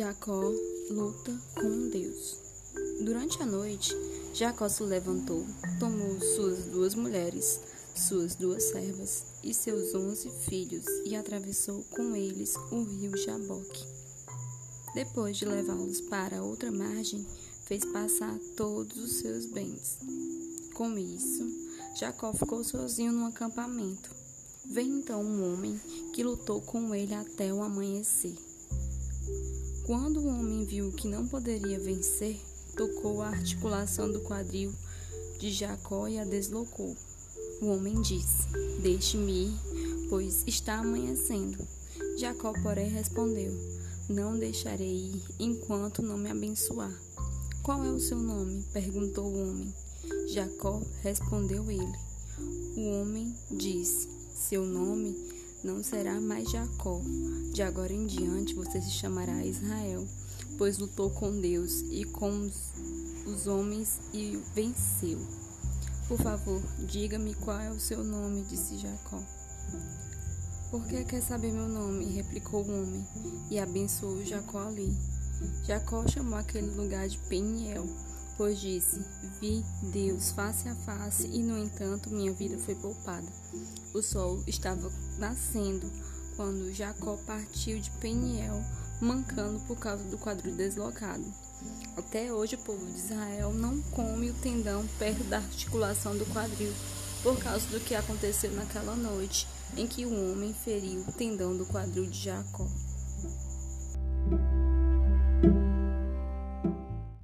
Jacó luta com Deus. Durante a noite, Jacó se levantou, tomou suas duas mulheres, suas duas servas e seus onze filhos e atravessou com eles o rio Jaboque. Depois de levá-los para outra margem, fez passar todos os seus bens. Com isso, Jacó ficou sozinho no acampamento. Veio então um homem que lutou com ele até o amanhecer. Quando o homem viu que não poderia vencer, tocou a articulação do quadril de Jacó e a deslocou. O homem disse: Deixe-me ir, pois está amanhecendo. Jacó, porém, respondeu: Não deixarei ir enquanto não me abençoar. Qual é o seu nome? perguntou o homem. Jacó respondeu ele. O homem disse: Seu nome não será mais Jacó. De agora em diante você se chamará Israel, pois lutou com Deus e com os, os homens e venceu. Por favor, diga-me qual é o seu nome, disse Jacó. Por que quer saber meu nome? replicou o homem, e abençoou Jacó ali. Jacó chamou aquele lugar de Peniel, pois disse: Vi Deus face a face, e no entanto minha vida foi poupada. O sol estava nascendo quando Jacó partiu de Peniel, mancando por causa do quadril deslocado. Até hoje o povo de Israel não come o tendão perto da articulação do quadril, por causa do que aconteceu naquela noite em que o homem feriu o tendão do quadril de Jacó.